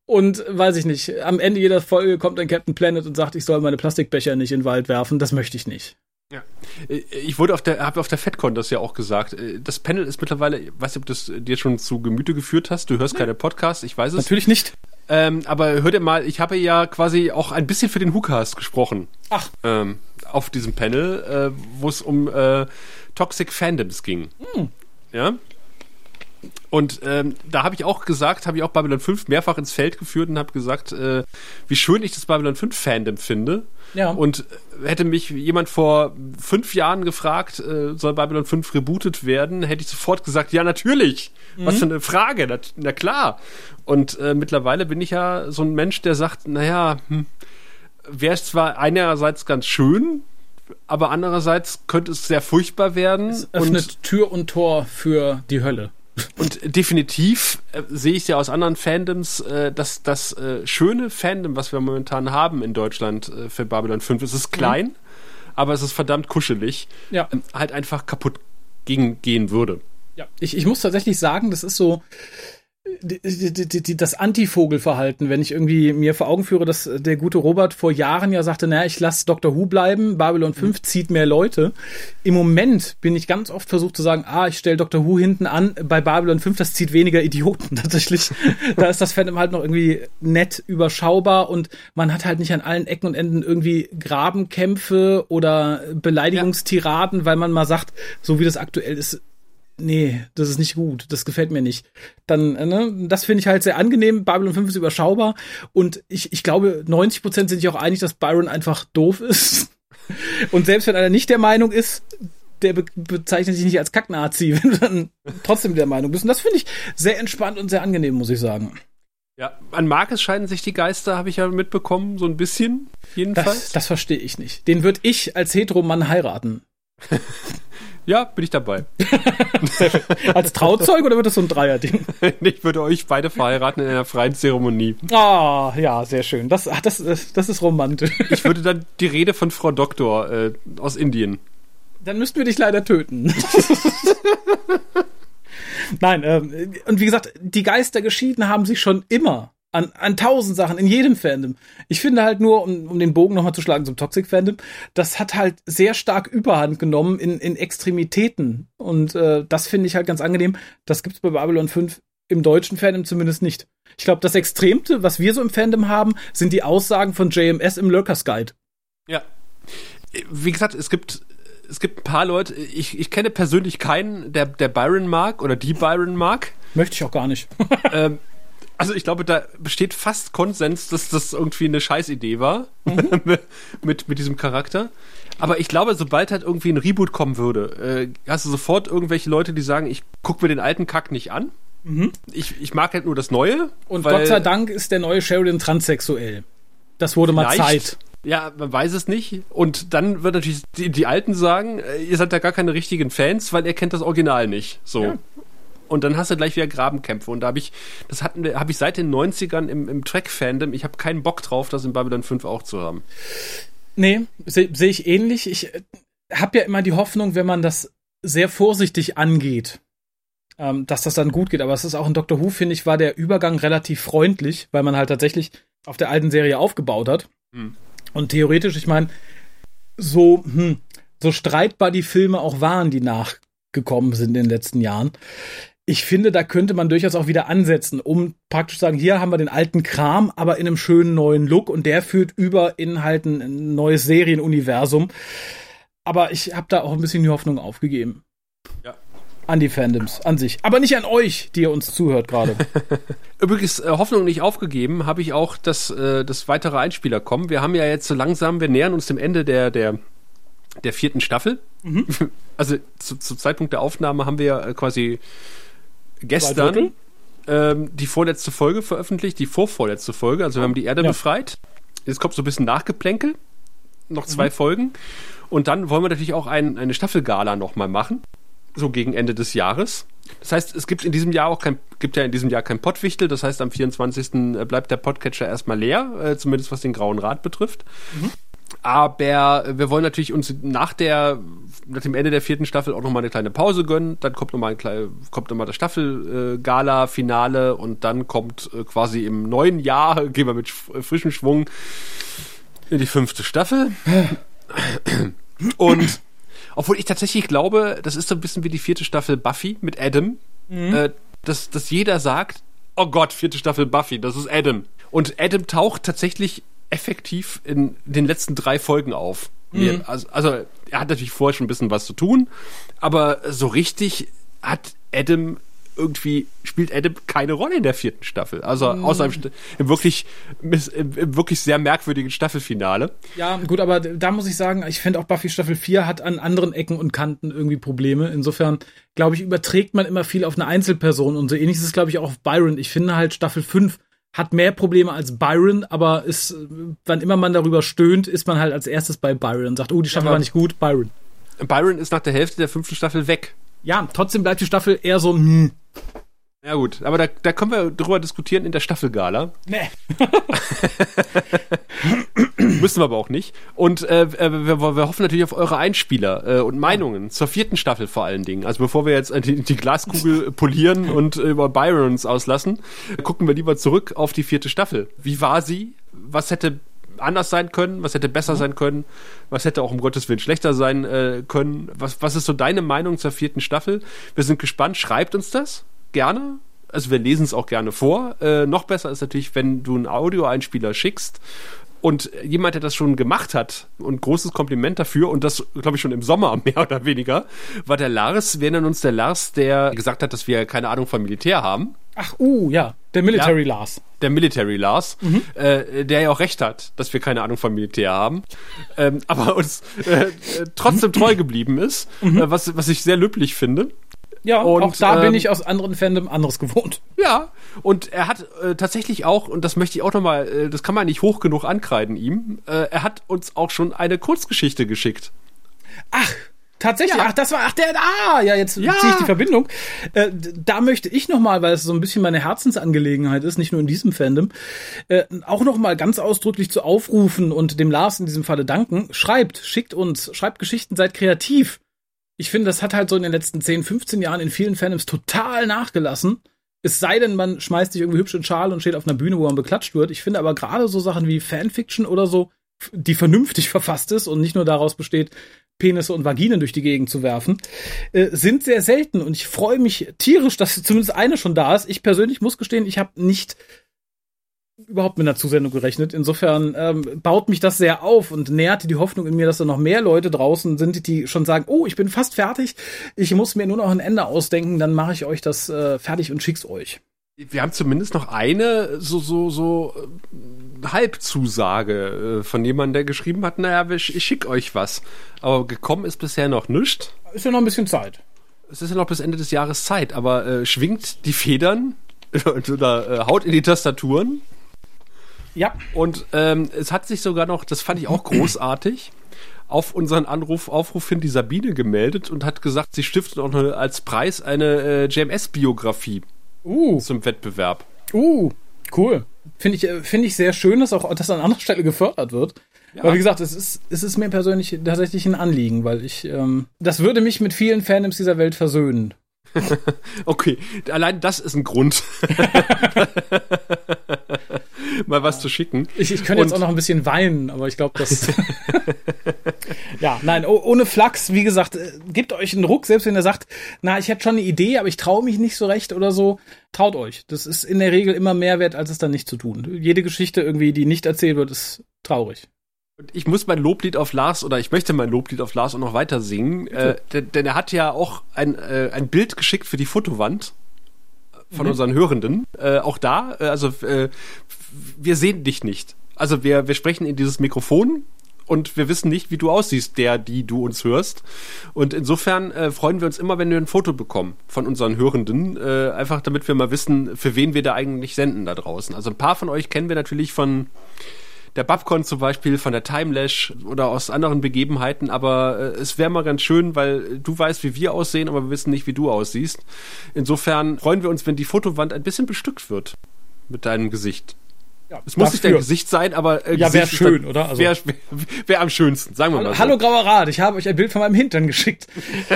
Und weiß ich nicht, am Ende jeder Folge kommt ein Captain Planet und sagt, ich soll meine Plastikbecher nicht in den Wald werfen. Das möchte ich nicht. Ja. Ich wurde auf der, habe auf der FedCon das ja auch gesagt. Das Panel ist mittlerweile, ich weiß nicht, ob du das dir schon zu Gemüte geführt hast. Du hörst nee. keine Podcasts, ich weiß es. Natürlich nicht. Ähm, aber hör dir mal, ich habe ja quasi auch ein bisschen für den WhoCast gesprochen. Ach. Ähm, auf diesem Panel, äh, wo es um äh, Toxic Fandoms ging. Hm. Ja. Und ähm, da habe ich auch gesagt, habe ich auch Babylon 5 mehrfach ins Feld geführt und habe gesagt, äh, wie schön ich das Babylon 5 Fandom finde. Ja. Und hätte mich jemand vor fünf Jahren gefragt, äh, soll Babylon 5 rebootet werden, hätte ich sofort gesagt, ja, natürlich. Mhm. Was für eine Frage, na, na klar. Und äh, mittlerweile bin ich ja so ein Mensch, der sagt, naja, hm, wäre es zwar einerseits ganz schön, aber andererseits könnte es sehr furchtbar werden. Es öffnet und Tür und Tor für die Hölle. Und definitiv äh, sehe ich ja aus anderen Fandoms, äh, dass das äh, schöne Fandom, was wir momentan haben in Deutschland äh, für Babylon 5, es ist klein, mhm. aber es ist verdammt kuschelig, ja. Ähm, halt einfach kaputt gegen, gehen würde. Ja, ich, ich muss tatsächlich sagen, das ist so, das Antivogelverhalten, wenn ich irgendwie mir vor Augen führe, dass der gute Robert vor Jahren ja sagte, naja, ich lasse Dr. Who bleiben, Babylon 5 mhm. zieht mehr Leute. Im Moment bin ich ganz oft versucht zu sagen, ah, ich stelle Dr. Who hinten an, bei Babylon 5, das zieht weniger Idioten tatsächlich. da ist das Fandom halt noch irgendwie nett überschaubar und man hat halt nicht an allen Ecken und Enden irgendwie Grabenkämpfe oder Beleidigungstiraden, ja. weil man mal sagt, so wie das aktuell ist, nee, das ist nicht gut, das gefällt mir nicht. Dann, äh, ne, das finde ich halt sehr angenehm. Babylon 5 ist überschaubar und ich, ich glaube, 90 Prozent sind sich auch einig, dass Byron einfach doof ist. Und selbst wenn einer nicht der Meinung ist, der be bezeichnet sich nicht als Kacknazi, wenn du dann trotzdem der Meinung bist. Und das finde ich sehr entspannt und sehr angenehm, muss ich sagen. Ja, an Marcus scheiden sich die Geister, habe ich ja mitbekommen, so ein bisschen, jedenfalls. Das, das verstehe ich nicht. Den würde ich als Heteromann heiraten. Ja, bin ich dabei. Als Trauzeug oder wird das so ein Dreierding? ich würde euch beide verheiraten in einer freien Zeremonie. Ah, ja, sehr schön. Das, das, das ist romantisch. ich würde dann die Rede von Frau Doktor äh, aus Indien. Dann müssten wir dich leider töten. Nein, ähm, und wie gesagt, die Geister geschieden haben sich schon immer an, an tausend Sachen, in jedem Fandom. Ich finde halt nur, um, um den Bogen nochmal zu schlagen zum Toxic Fandom, das hat halt sehr stark Überhand genommen in, in Extremitäten. Und äh, das finde ich halt ganz angenehm. Das gibt's bei Babylon 5 im deutschen Fandom zumindest nicht. Ich glaube, das Extremste, was wir so im Fandom haben, sind die Aussagen von JMS im Lurkers Guide. Ja. Wie gesagt, es gibt es gibt ein paar Leute, ich, ich kenne persönlich keinen, der, der Byron mag oder die Byron mag. Möchte ich auch gar nicht. ähm, also ich glaube, da besteht fast Konsens, dass das irgendwie eine Scheißidee war mhm. mit, mit diesem Charakter. Aber ich glaube, sobald halt irgendwie ein Reboot kommen würde, äh, hast du sofort irgendwelche Leute, die sagen, ich gucke mir den alten Kack nicht an. Mhm. Ich, ich mag halt nur das Neue. Und Gott sei Dank ist der neue Sheridan transsexuell. Das wurde mal Zeit. Ja, man weiß es nicht. Und dann wird natürlich die, die Alten sagen, äh, ihr seid ja gar keine richtigen Fans, weil ihr kennt das Original nicht. So. Ja. Und dann hast du gleich wieder Grabenkämpfe. Und da habe ich, das hatten wir, habe ich seit den 90ern im, im Track-Fandom, ich habe keinen Bock drauf, das in Babylon 5 auch zu haben. Nee, sehe seh ich ähnlich. Ich äh, habe ja immer die Hoffnung, wenn man das sehr vorsichtig angeht, ähm, dass das dann gut geht. Aber es ist auch in Doctor Who, finde ich, war der Übergang relativ freundlich, weil man halt tatsächlich auf der alten Serie aufgebaut hat. Hm. Und theoretisch, ich meine, so, hm, so streitbar die Filme auch waren, die nachgekommen sind in den letzten Jahren. Ich finde, da könnte man durchaus auch wieder ansetzen, um praktisch zu sagen, hier haben wir den alten Kram, aber in einem schönen neuen Look und der führt über in halt ein neues Serienuniversum. Aber ich habe da auch ein bisschen die Hoffnung aufgegeben. Ja. An die Fandoms, an sich. Aber nicht an euch, die ihr uns zuhört gerade. Übrigens, äh, Hoffnung nicht aufgegeben, habe ich auch, dass, äh, dass weitere Einspieler kommen. Wir haben ja jetzt so langsam, wir nähern uns dem Ende der, der, der vierten Staffel. Mhm. Also zu, zum Zeitpunkt der Aufnahme haben wir ja äh, quasi gestern ähm, die vorletzte Folge veröffentlicht, die vorvorletzte Folge. Also wir haben die Erde ja. befreit. Jetzt kommt so ein bisschen Nachgeplänkel. Noch zwei mhm. Folgen. Und dann wollen wir natürlich auch ein, eine Staffelgala nochmal machen. So gegen Ende des Jahres. Das heißt, es gibt in diesem Jahr auch kein, gibt ja in diesem Jahr kein Pottwichtel. Das heißt, am 24. Äh, bleibt der Podcatcher erstmal leer, äh, zumindest was den Grauen Rat betrifft. Mhm. Aber wir wollen natürlich uns nach der, nach dem Ende der vierten Staffel auch nochmal eine kleine Pause gönnen. Dann kommt nochmal ein kommt nochmal das Staffel-Gala-Finale und dann kommt äh, quasi im neuen Jahr, gehen wir mit frischem Schwung in die fünfte Staffel. Und obwohl ich tatsächlich glaube, das ist so ein bisschen wie die vierte Staffel Buffy mit Adam, mhm. äh, dass, dass jeder sagt, oh Gott, vierte Staffel Buffy, das ist Adam. Und Adam taucht tatsächlich effektiv in den letzten drei Folgen auf. Mhm. Also, also er hat natürlich vorher schon ein bisschen was zu tun, aber so richtig hat Adam irgendwie spielt Adam keine Rolle in der vierten Staffel. Also mhm. außer im, im wirklich, im, im, wirklich sehr merkwürdigen Staffelfinale. Ja, gut, aber da muss ich sagen, ich finde auch Buffy Staffel 4 hat an anderen Ecken und Kanten irgendwie Probleme. Insofern, glaube ich, überträgt man immer viel auf eine Einzelperson und so ähnlich ist es, glaube ich, auch auf Byron. Ich finde halt Staffel 5 hat mehr Probleme als Byron, aber ist, wann immer man darüber stöhnt, ist man halt als erstes bei Byron und sagt, oh, die Staffel ja, war nicht gut, Byron. Byron ist nach der Hälfte der fünften Staffel weg. Ja, trotzdem bleibt die Staffel eher so, hm. Ja gut, aber da, da können wir drüber diskutieren in der Staffelgala. Nee. Müssen wir aber auch nicht. Und äh, äh, wir, wir hoffen natürlich auf eure Einspieler äh, und Meinungen zur vierten Staffel vor allen Dingen. Also bevor wir jetzt die, die Glaskugel polieren und äh, über Byrons auslassen, gucken wir lieber zurück auf die vierte Staffel. Wie war sie? Was hätte anders sein können, was hätte besser mhm. sein können, was hätte auch um Gottes Willen schlechter sein äh, können. Was, was ist so deine Meinung zur vierten Staffel? Wir sind gespannt, schreibt uns das gerne. Also wir lesen es auch gerne vor. Äh, noch besser ist natürlich, wenn du einen Audioeinspieler schickst und jemand, der das schon gemacht hat, und großes Kompliment dafür, und das, glaube ich, schon im Sommer mehr oder weniger, war der Lars. Wir nennen uns der Lars, der gesagt hat, dass wir keine Ahnung vom Militär haben. Ach, uh, ja, der Military ja, Lars. Der Military Lars, mhm. äh, der ja auch recht hat, dass wir keine Ahnung vom Militär haben, ähm, aber uns äh, trotzdem treu geblieben ist, mhm. äh, was, was ich sehr löblich finde. Ja, und, auch da ähm, bin ich aus anderen Fandom anderes gewohnt. Ja, und er hat äh, tatsächlich auch, und das möchte ich auch nochmal, äh, das kann man nicht hoch genug ankreiden ihm, äh, er hat uns auch schon eine Kurzgeschichte geschickt. Ach, Tatsächlich, ja. ach, das war, ach, der, ah, ja, jetzt ja. ziehe ich die Verbindung. Äh, da möchte ich nochmal, weil es so ein bisschen meine Herzensangelegenheit ist, nicht nur in diesem Fandom, äh, auch nochmal ganz ausdrücklich zu aufrufen und dem Lars in diesem Falle danken. Schreibt, schickt uns, schreibt Geschichten, seid kreativ ich finde, das hat halt so in den letzten 10, 15 Jahren in vielen Fandoms total nachgelassen. Es sei denn, man schmeißt sich irgendwie hübsch in Schal und steht auf einer Bühne, wo man beklatscht wird. Ich finde aber gerade so Sachen wie Fanfiction oder so, die vernünftig verfasst ist und nicht nur daraus besteht, Penisse und Vaginen durch die Gegend zu werfen, äh, sind sehr selten. Und ich freue mich tierisch, dass zumindest eine schon da ist. Ich persönlich muss gestehen, ich habe nicht überhaupt mit einer Zusendung gerechnet. Insofern ähm, baut mich das sehr auf und nährt die Hoffnung in mir, dass da noch mehr Leute draußen sind, die schon sagen, oh, ich bin fast fertig, ich muss mir nur noch ein Ende ausdenken, dann mache ich euch das äh, fertig und schick's euch. Wir haben zumindest noch eine so so so äh, Halbzusage äh, von jemandem, der geschrieben hat, naja, ich, ich schick euch was. Aber gekommen ist bisher noch nichts. Ist ja noch ein bisschen Zeit. Es ist ja noch bis Ende des Jahres Zeit, aber äh, schwingt die Federn oder äh, haut in die Tastaturen ja. Und ähm, es hat sich sogar noch, das fand ich auch großartig, auf unseren Anruf, Aufruf hin die Sabine gemeldet und hat gesagt, sie stiftet auch eine, als Preis eine äh, JMS-Biografie Uh, zum Wettbewerb. uh, cool. Finde ich, äh, finde ich sehr schön, dass auch das an anderer Stelle gefördert wird. Ja. Aber wie gesagt, es ist, es ist mir persönlich tatsächlich ein Anliegen, weil ich, ähm, das würde mich mit vielen Fandoms dieser Welt versöhnen. Okay, allein das ist ein Grund, mal was zu schicken. Ich, ich könnte jetzt auch noch ein bisschen weinen, aber ich glaube, das. ja, nein, oh, ohne Flachs, wie gesagt, äh, gebt euch einen Ruck, selbst wenn ihr sagt, na, ich hätte schon eine Idee, aber ich traue mich nicht so recht oder so. Traut euch. Das ist in der Regel immer mehr wert, als es dann nicht zu tun. Jede Geschichte irgendwie, die nicht erzählt wird, ist traurig. Ich muss mein Loblied auf Lars oder ich möchte mein Loblied auf Lars auch noch weiter singen, äh, denn, denn er hat ja auch ein, äh, ein Bild geschickt für die Fotowand von unseren Hörenden. Äh, auch da, äh, also äh, wir sehen dich nicht. Also wir, wir sprechen in dieses Mikrofon und wir wissen nicht, wie du aussiehst, der, die du uns hörst. Und insofern äh, freuen wir uns immer, wenn wir ein Foto bekommen von unseren Hörenden, äh, einfach damit wir mal wissen, für wen wir da eigentlich senden da draußen. Also ein paar von euch kennen wir natürlich von der Babcon zum Beispiel, von der Timelash oder aus anderen Begebenheiten, aber äh, es wäre mal ganz schön, weil du weißt, wie wir aussehen, aber wir wissen nicht, wie du aussiehst. Insofern freuen wir uns, wenn die Fotowand ein bisschen bestückt wird mit deinem Gesicht. Ja, Es muss nicht dein. Gesicht sein, aber äh, Ja, wär ist schön, dann- oder? Also- Wäre wär am schönsten, sagen wir mal. Hallo, so. Grauer Rat, ich habe euch ein Bild von meinem Hintern geschickt.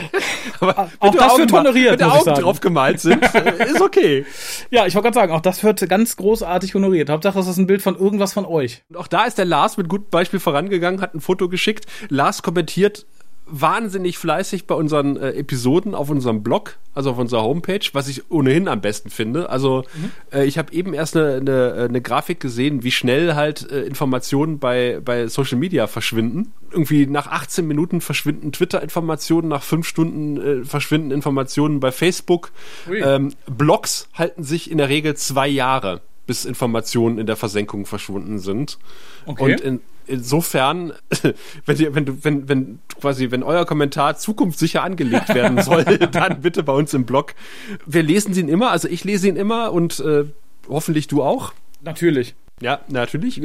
Aber auch das Augen wird honoriert, Wenn ich Augen drauf gemalt sind, äh, ist okay. Ja, ich wollte gerade sagen, auch das wird ganz großartig honoriert. Hauptsache, es ist ein Bild von irgendwas von euch. Und auch da ist der Lars mit gutem Beispiel vorangegangen, hat ein Foto geschickt. Lars kommentiert wahnsinnig fleißig bei unseren äh, Episoden auf unserem Blog, also auf unserer Homepage, was ich ohnehin am besten finde. Also äh, ich habe eben erst eine, eine, eine Grafik gesehen, wie schnell halt äh, Informationen bei, bei Social Media verschwinden. Irgendwie nach 18 Minuten verschwinden Twitter-Informationen, nach 5 Stunden äh, verschwinden Informationen bei Facebook. Ui. Ähm, Blogs halten sich in der Regel zwei Jahre, bis Informationen in der Versenkung verschwunden sind. Okay. Und in, insofern, wenn, ihr, wenn du, wenn, wenn quasi, wenn euer Kommentar zukunftssicher angelegt werden soll, dann bitte bei uns im Blog. Wir lesen ihn immer, also ich lese ihn immer und äh, hoffentlich du auch. Natürlich. Ja, natürlich.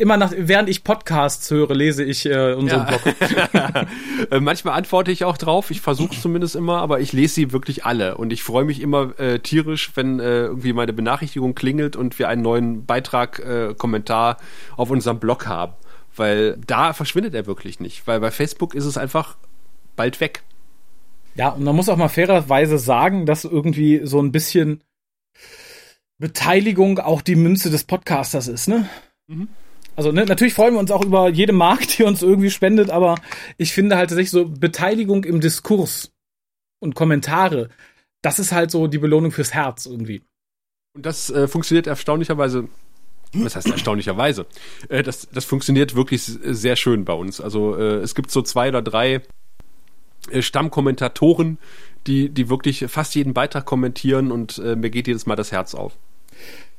Immer nach, während ich Podcasts höre, lese ich äh, unseren Ja. Blog. Äh, Manchmal antworte ich auch drauf, ich versuche es zumindest immer, aber ich lese sie wirklich alle und ich freue mich immer äh, tierisch, wenn äh, irgendwie meine Benachrichtigung klingelt und wir einen neuen Beitrag, äh, Kommentar auf unserem Blog haben, weil da verschwindet er wirklich nicht, weil bei Facebook ist es einfach bald weg. Ja, und man muss auch mal fairerweise sagen, dass irgendwie so ein bisschen Beteiligung auch die Münze des Podcasters ist, ne? Mhm. Also ne, natürlich freuen wir uns auch über jede Mark, die uns irgendwie spendet, aber ich finde halt tatsächlich so Beteiligung im Diskurs und Kommentare, das ist halt so die Belohnung fürs Herz irgendwie. Und das äh, funktioniert erstaunlicherweise. Was heißt erstaunlicherweise? Äh, das, das funktioniert wirklich sehr schön bei uns. Also äh, es gibt so zwei oder drei äh, Stammkommentatoren, die, die wirklich fast jeden Beitrag kommentieren und mir geht jedes Mal das Herz auf.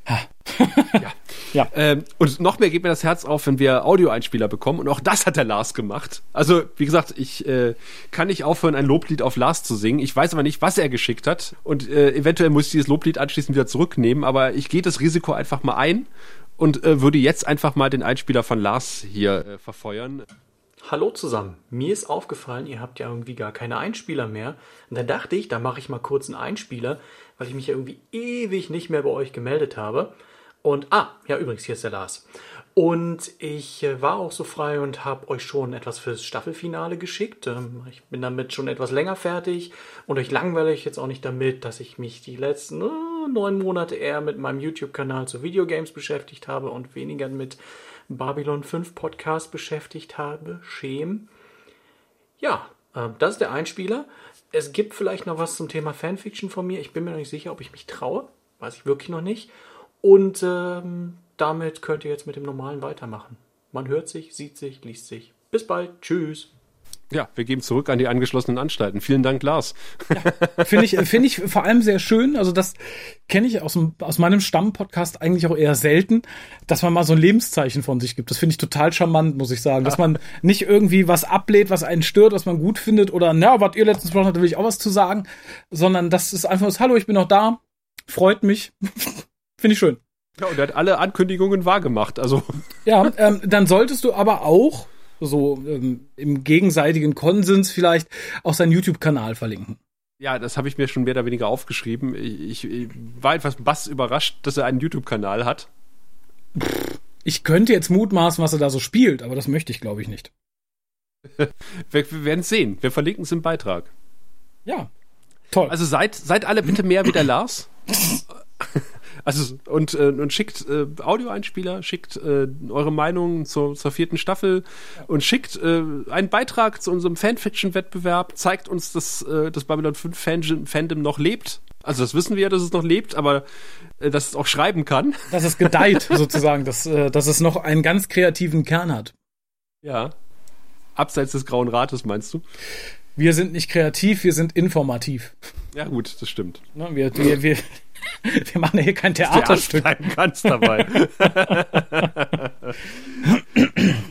ja. Ja. Ähm, und noch mehr geht mir das Herz auf, wenn wir Audioeinspieler bekommen. Und auch das hat der Lars gemacht. Also, wie gesagt, ich äh, kann nicht aufhören, ein Loblied auf Lars zu singen. Ich weiß aber nicht, was er geschickt hat. Und äh, eventuell muss ich dieses Loblied anschließend wieder zurücknehmen. Aber ich gehe das Risiko einfach mal ein und äh, würde jetzt einfach mal den Einspieler von Lars hier äh, verfeuern. Hallo zusammen. Mir ist aufgefallen, ihr habt ja irgendwie gar keine Einspieler mehr. Und da dachte ich, da mache ich mal kurz einen Einspieler, weil ich mich ja irgendwie ewig nicht mehr bei euch gemeldet habe. Und, ah, ja, übrigens, hier ist der Lars. Und ich äh, war auch so frei und habe euch schon etwas fürs Staffelfinale geschickt. Ähm, ich bin damit schon etwas länger fertig und euch langweile ich jetzt auch nicht damit, dass ich mich die letzten äh, neun Monate eher mit meinem YouTube-Kanal zu Videogames beschäftigt habe und weniger mit Babylon 5 Podcast beschäftigt habe. Schem. Ja, ähm, das ist der Einspieler. Es gibt vielleicht noch was zum Thema Fanfiction von mir. Ich bin mir noch nicht sicher, ob ich mich traue. Weiß ich wirklich noch nicht. Und ähm, damit könnt ihr jetzt mit dem Normalen weitermachen. Man hört sich, sieht sich, liest sich. Bis bald. Tschüss. Ja, wir geben zurück an die angeschlossenen Anstalten. Vielen Dank, Lars. Finde ich, finde ich vor allem sehr schön. Also das kenne ich aus, dem, aus meinem Stammpodcast eigentlich auch eher selten, dass man mal so ein Lebenszeichen von sich gibt. Das finde ich total charmant, muss ich sagen. Dass man nicht irgendwie was ablehnt, was einen stört, was man gut findet oder, na, was ihr letztens gesprochen habt, da will ich auch was zu sagen, sondern das ist einfach so, hallo, ich bin noch da, freut mich. finde ich schön. Ja, und er hat alle Ankündigungen wahrgemacht. Also, Ja, ähm, dann solltest du aber auch so ähm, im gegenseitigen Konsens vielleicht auch seinen YouTube-Kanal verlinken. Ja, das habe ich mir schon mehr oder weniger aufgeschrieben. Ich, ich war etwas bass überrascht, dass er einen YouTube-Kanal hat. Ich könnte jetzt mutmaßen, was er da so spielt, aber das möchte ich, glaube ich, nicht. wir, wir werden es sehen. Wir verlinken es im Beitrag. Ja. Toll. Also seid, seid alle bitte mehr wie der Lars. Also und, äh, und schickt äh, Audioeinspieler, schickt äh, eure Meinung zur, zur vierten Staffel und schickt äh, einen Beitrag zu unserem Fanfiction-Wettbewerb, zeigt uns, dass äh, das Babylon 5 Fan Fandom noch lebt. Also das wissen wir ja, dass es noch lebt, aber äh, dass es auch schreiben kann. Dass es gedeiht, sozusagen, dass, äh, dass es noch einen ganz kreativen Kern hat. Ja. Abseits des Grauen Rates, meinst du? Wir sind nicht kreativ, wir sind informativ. Ja, gut, das stimmt. Ne, wir, wir, wir, wir machen ja hier kein Theaterstück. ganz dabei.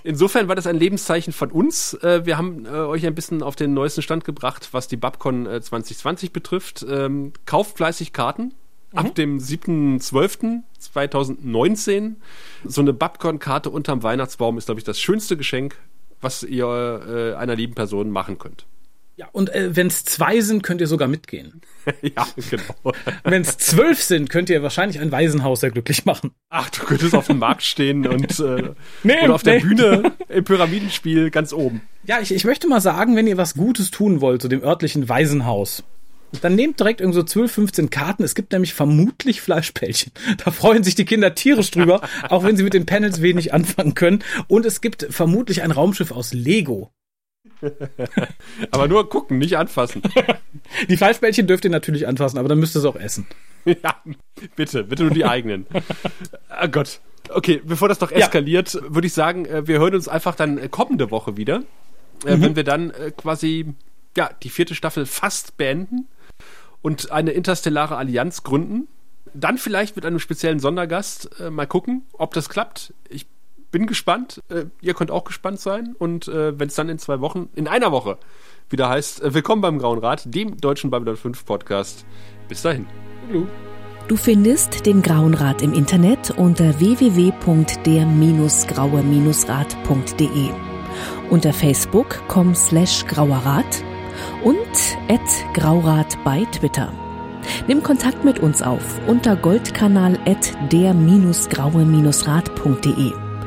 Insofern war das ein Lebenszeichen von uns. Äh, wir haben äh, euch ein bisschen auf den neuesten Stand gebracht, was die Babcon 2020 äh, betrifft. Ähm, kauft fleißig Karten. Mhm. Ab dem 7.12.2019. So eine Babcon-Karte unterm Weihnachtsbaum ist, glaube ich, das schönste Geschenk, was ihr einer lieben Person machen könnt. Ja, und äh, wenn es zwei sind, könnt ihr sogar mitgehen. ja, genau. wenn es zwölf sind, könnt ihr wahrscheinlich ein Waisenhaus sehr glücklich machen. Ach, du könntest auf dem Markt stehen und äh, nee, oder auf nee. der Bühne im Pyramidenspiel ganz oben. Ja, ich, ich möchte mal sagen, wenn ihr was Gutes tun wollt, zu so dem örtlichen Waisenhaus, dann nehmt direkt irgendwo 12, 15 Karten. Es gibt nämlich vermutlich Fleischpälchen. Da freuen sich die Kinder tierisch drüber, auch wenn sie mit den Panels wenig anfangen können. Und es gibt vermutlich ein Raumschiff aus Lego. aber nur gucken, nicht anfassen. Die Fleischbällchen dürft ihr natürlich anfassen, aber dann müsst ihr es auch essen. Ja, bitte, bitte nur die eigenen. oh Gott. Okay, bevor das doch eskaliert, ja. würde ich sagen, äh, wir hören uns einfach dann äh, kommende Woche wieder, äh, mhm. wenn wir dann quasi ja, die vierte Staffel fast beenden und eine interstellare Allianz gründen. Dann vielleicht mit einem speziellen Sondergast. Mal gucken, ob das klappt. Ich bin gespannt. Äh, ihr könnt auch gespannt sein. Und äh, wenn es dann in zwei Wochen, in einer Woche wieder heißt, äh, willkommen beim Grauen Rat, dem deutschen Babylon 5 Podcast. Bis dahin. Hallo. Du findest den Grauen Rat im Internet unter www.der-graue-rat.de, unter facebook.com slash grauerrat und at graurat bei Twitter. Nimm Kontakt mit uns auf unter goldkanal at der-graue-rat.de.